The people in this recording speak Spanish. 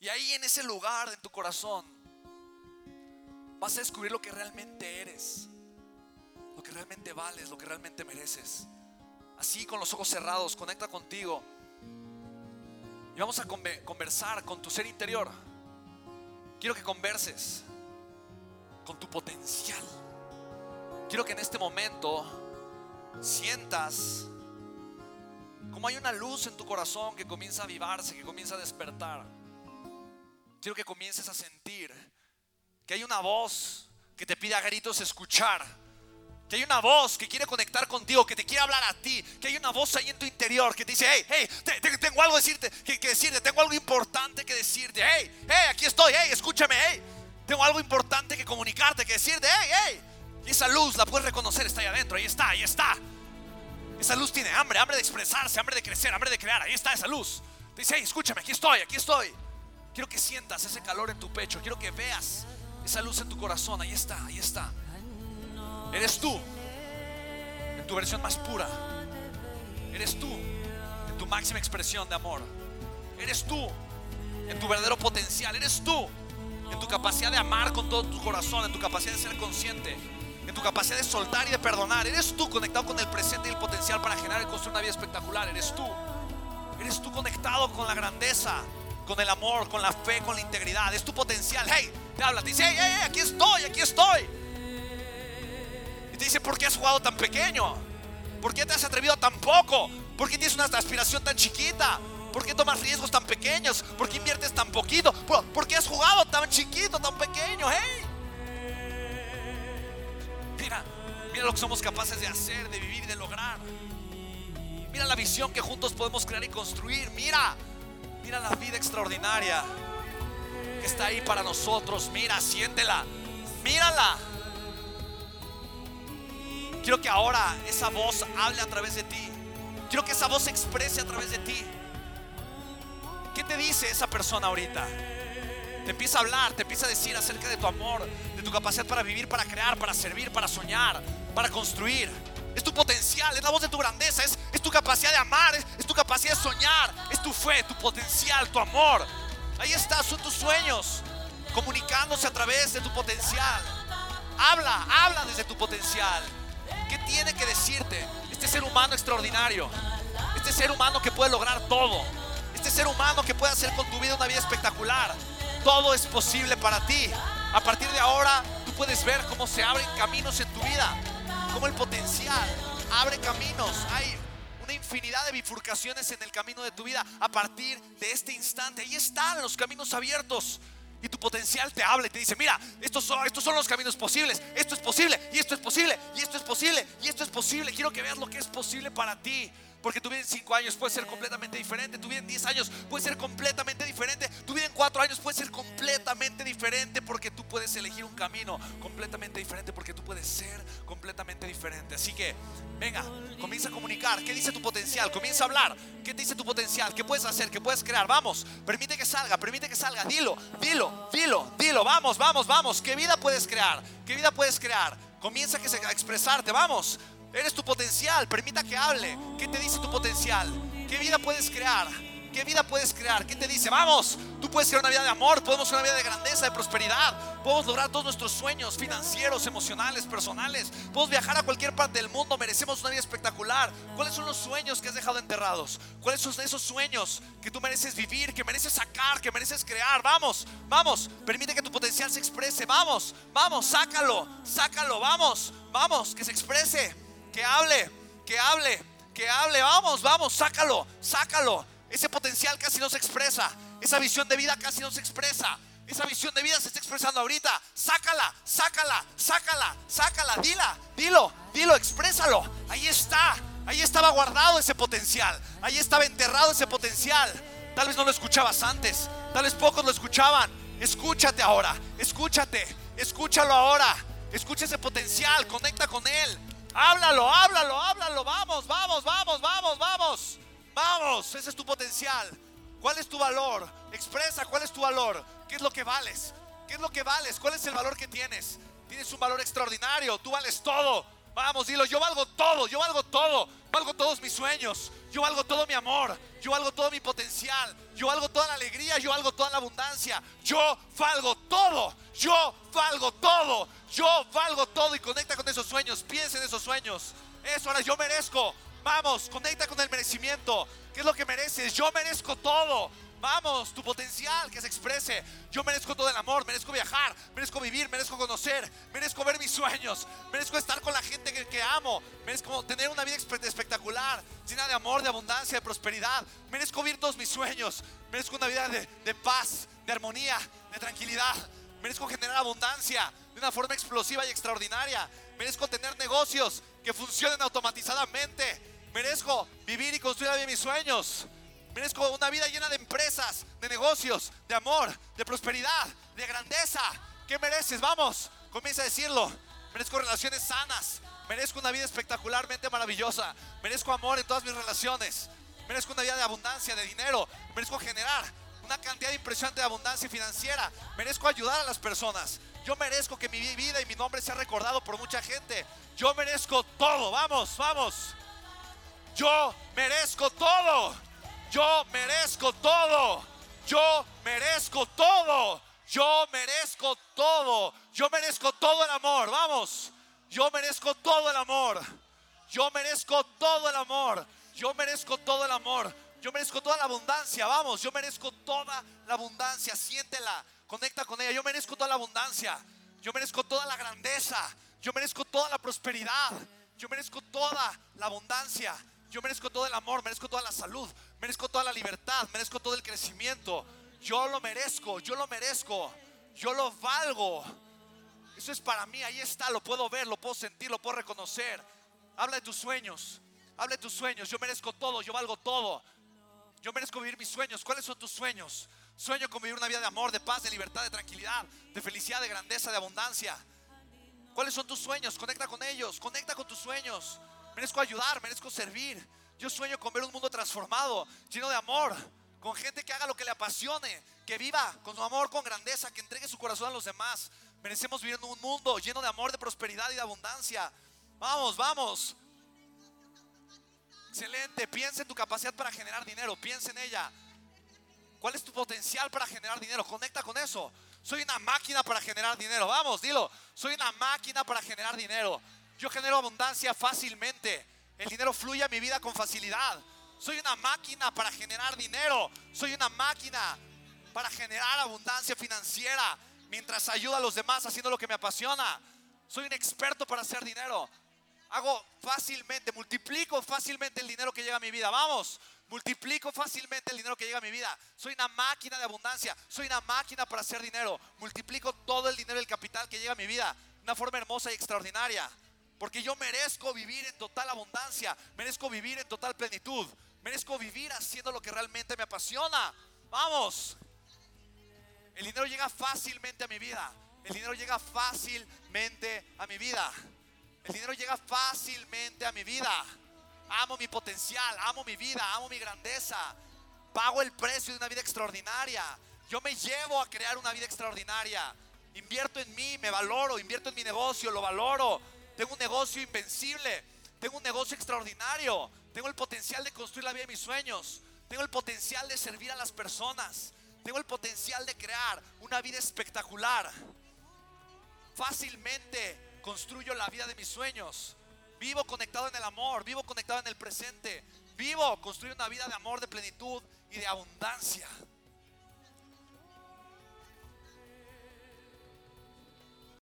Y ahí en ese lugar de tu corazón vas a descubrir lo que realmente eres, lo que realmente vales, lo que realmente mereces. Así con los ojos cerrados, conecta contigo. Y vamos a conversar con tu ser interior. Quiero que converses con tu potencial. Quiero que en este momento sientas como hay una luz en tu corazón que comienza a avivarse, que comienza a despertar. Quiero que comiences a sentir que hay una voz que te pide a gritos escuchar. Que hay una voz que quiere conectar contigo, que te quiere hablar a ti. Que hay una voz ahí en tu interior que te dice, hey, hey, tengo algo decirte, que, que, decirte, tengo algo importante que decirte. Hey, hey, aquí estoy, hey, escúchame, hey. Tengo algo importante que comunicarte, que decirte, hey, hey. Y esa luz la puedes reconocer, está ahí adentro, ahí está, ahí está. Esa luz tiene hambre, hambre de expresarse, hambre de crecer, hambre de crear. Ahí está esa luz. Te dice, hey, escúchame, aquí estoy, aquí estoy. Quiero que sientas ese calor en tu pecho. Quiero que veas esa luz en tu corazón. Ahí está, ahí está. Eres tú en tu versión más pura. Eres tú en tu máxima expresión de amor. Eres tú en tu verdadero potencial. Eres tú en tu capacidad de amar con todo tu corazón, en tu capacidad de ser consciente, en tu capacidad de soltar y de perdonar. Eres tú conectado con el presente y el potencial para generar y construir una vida espectacular. Eres tú. Eres tú conectado con la grandeza, con el amor, con la fe, con la integridad. Es tu potencial. Hey, te habla, te dice, hey, hey, aquí estoy, aquí estoy. Y te dice, ¿por qué has jugado tan pequeño? ¿Por qué te has atrevido tan poco? ¿Por qué tienes una aspiración tan chiquita? ¿Por qué tomas riesgos tan pequeños? ¿Por qué inviertes tan poquito? ¿Por qué has jugado tan chiquito, tan pequeño? Hey, Mira, mira lo que somos capaces de hacer, de vivir, de lograr. Mira la visión que juntos podemos crear y construir. Mira, mira la vida extraordinaria que está ahí para nosotros. Mira, siéntela. Mírala. Quiero que ahora esa voz hable a través de ti. Quiero que esa voz se exprese a través de ti. ¿Qué te dice esa persona ahorita? Te empieza a hablar, te empieza a decir acerca de tu amor, de tu capacidad para vivir, para crear, para servir, para soñar, para construir. Es tu potencial, es la voz de tu grandeza, tu capacidad de amar, es, tu capacidad de soñar, es tu fe, tu potencial, tu amor. Ahí está, son tus sueños, comunicándose a través de tu potencial. Habla, habla desde tu potencial. ¿Qué tiene que decirte este ser humano extraordinario? Este ser humano que puede lograr todo. Este ser humano que puede hacer con tu vida una vida espectacular todo es posible para ti. A partir de ahora, tú puedes ver cómo se abren caminos en tu vida, cómo el potencial abre caminos. Una infinidad de bifurcaciones en el camino de tu vida a partir de este instante. Ahí están los caminos abiertos. Y tu potencial te habla y te dice, mira, estos son, estos son los caminos posibles, esto es posible, y esto es posible, y esto es posible, y esto es posible. Quiero que veas lo que es posible para ti. Porque tu vida en 5 años puede ser completamente diferente. Tu vida en 10 años puede ser completamente diferente. Tu vida en 4 años puede ser completamente diferente. Porque tú puedes elegir un camino completamente diferente. Porque tú puedes ser completamente diferente. Así que, venga, comienza a comunicar. ¿Qué dice tu potencial? Comienza a hablar. ¿Qué dice tu potencial? ¿Qué puedes hacer? ¿Qué puedes crear? Vamos, permite que salga, permite que salga. Dilo, dilo, dilo, dilo. Vamos, vamos, vamos. ¿Qué vida puedes crear? ¿Qué vida puedes crear? Comienza a expresarte. Vamos. Eres tu potencial, permita que hable. ¿Qué te dice tu potencial? ¿Qué vida puedes crear? ¿Qué vida puedes crear? ¿Qué te dice? Vamos, tú puedes crear una vida de amor, podemos una vida de grandeza, de prosperidad, podemos lograr todos nuestros sueños financieros, emocionales, personales, podemos viajar a cualquier parte del mundo, merecemos una vida espectacular. ¿Cuáles son los sueños que has dejado enterrados? ¿Cuáles son esos sueños que tú mereces vivir, que mereces sacar, que mereces crear? Vamos, vamos, permite que tu potencial se exprese, vamos, vamos, sácalo, sácalo, vamos, vamos, que se exprese que hable, que hable, que hable. Vamos, vamos, sácalo, sácalo. Ese potencial casi no se expresa. Esa visión de vida casi no se expresa. Esa visión de vida se está expresando ahorita. Sácala, sácala, sácala, sácala. Dila, dilo, dilo, exprésalo. Ahí está. Ahí estaba guardado ese potencial. Ahí estaba enterrado ese potencial. Tal vez no lo escuchabas antes. Tal vez pocos lo escuchaban. Escúchate ahora. Escúchate. Escúchalo ahora. Escucha ese potencial. Conecta con él. Háblalo, háblalo, háblalo. Vamos, vamos, vamos, vamos, vamos. Vamos, ese es tu potencial. ¿Cuál es tu valor? Expresa cuál es tu valor. ¿Qué es lo que vales? ¿Qué es lo que vales? ¿Cuál es el valor que tienes? Tienes un valor extraordinario. Tú vales todo. Vamos, dilo, yo valgo todo, yo valgo todo. valgo todos mis sueños, yo valgo todo mi amor, yo valgo todo mi potencial, yo valgo toda la alegría, yo valgo toda la abundancia, yo valgo todo, yo valgo todo, yo valgo todo y conecta con esos sueños, piensa en esos sueños. Eso ahora yo merezco. Vamos, conecta con el merecimiento. ¿Qué es lo que mereces? Yo merezco todo. Vamos, tu potencial que se exprese. Yo merezco todo el amor, merezco viajar, merezco vivir, merezco conocer, merezco ver mis sueños, merezco estar con la gente que, amo, merezco tener una vida espectacular, llena de amor, de abundancia, de prosperidad. Merezco vivir todos mis sueños, merezco una vida de, de paz, de armonía, de tranquilidad. Merezco generar abundancia de una forma explosiva y extraordinaria. Merezco tener negocios que funcionen automatizadamente. Merezco vivir y construir bien mis sueños. Merezco una vida llena de empresas, de negocios, de amor, de prosperidad, de grandeza. ¿Qué mereces? Vamos, comienza a decirlo. Merezco relaciones sanas. Merezco una vida espectacularmente maravillosa. Merezco amor en todas mis relaciones. Merezco una vida de abundancia, de dinero. Merezco generar una cantidad impresionante de abundancia financiera. Merezco ayudar a las personas. Yo merezco que mi vida y mi nombre sea recordado por mucha gente. Yo merezco todo. Vamos, vamos. Yo merezco todo. Yo merezco todo. Yo merezco todo. Yo merezco todo. Yo merezco todo el amor. Vamos. Yo merezco todo el amor. Yo merezco todo el amor. Yo merezco todo el amor. Yo merezco toda la abundancia. Vamos. Yo merezco toda la abundancia. Siéntela. Conecta con ella. Yo merezco toda la abundancia. Yo merezco toda la grandeza. Yo merezco toda la prosperidad. Yo merezco toda la abundancia. Yo merezco todo el amor, merezco toda la salud, merezco toda la libertad, merezco todo el crecimiento. Yo lo merezco, yo lo merezco, yo lo valgo. Eso es para mí, ahí está, lo puedo ver, lo puedo sentir, lo puedo reconocer. Habla de tus sueños, habla de tus sueños. Yo merezco todo, yo valgo todo. Yo merezco vivir mis sueños. ¿Cuáles son tus sueños? Sueño con vivir una vida de amor, de paz, de libertad, de tranquilidad, de felicidad, de grandeza, de abundancia. ¿Cuáles son tus sueños? Conecta con ellos, conecta con tus sueños merezco ayudar, merezco servir. Yo sueño con ver un mundo transformado, lleno de amor, con gente que haga lo que le apasione, que viva con su amor, con grandeza, que entregue su corazón a los demás. Merecemos vivir en un mundo lleno de amor, de prosperidad y de abundancia. Vamos, vamos. Excelente, piensa en tu capacidad para generar dinero, piensa en ella. ¿Cuál es tu potencial para generar dinero? Conecta con eso. Soy una máquina para generar dinero. Vamos, dilo. Soy una máquina para generar dinero. Yo genero abundancia fácilmente. El dinero fluye a mi vida con facilidad. Soy una máquina para generar dinero. Soy una máquina para generar abundancia financiera mientras ayuda a los demás haciendo lo que me apasiona. Soy un experto para hacer dinero. Hago fácilmente, multiplico fácilmente el dinero que llega a mi vida. Vamos, multiplico fácilmente el dinero que llega a mi vida. Soy una máquina de abundancia. Soy una máquina para hacer dinero. Multiplico todo el dinero y el capital que llega a mi vida. Una forma hermosa y extraordinaria. Porque yo merezco vivir en total abundancia, merezco vivir en total plenitud, merezco vivir haciendo lo que realmente me apasiona. Vamos. El dinero llega fácilmente a mi vida. El dinero llega fácilmente a mi vida. El dinero llega fácilmente a mi vida. Amo mi potencial, amo mi vida, amo mi grandeza. Pago el precio de una vida extraordinaria. Yo me llevo a crear una vida extraordinaria. Invierto en mí, me valoro, invierto en mi negocio, lo valoro tengo un negocio invencible. Tengo un negocio extraordinario. Tengo el potencial de construir la vida de mis sueños. Tengo el potencial de servir a las personas. Tengo el potencial de crear una vida espectacular. Fácilmente construyo la vida de mis sueños. Vivo conectado en el amor. Vivo conectado en el presente. Vivo construyo una vida de amor, de plenitud y de abundancia.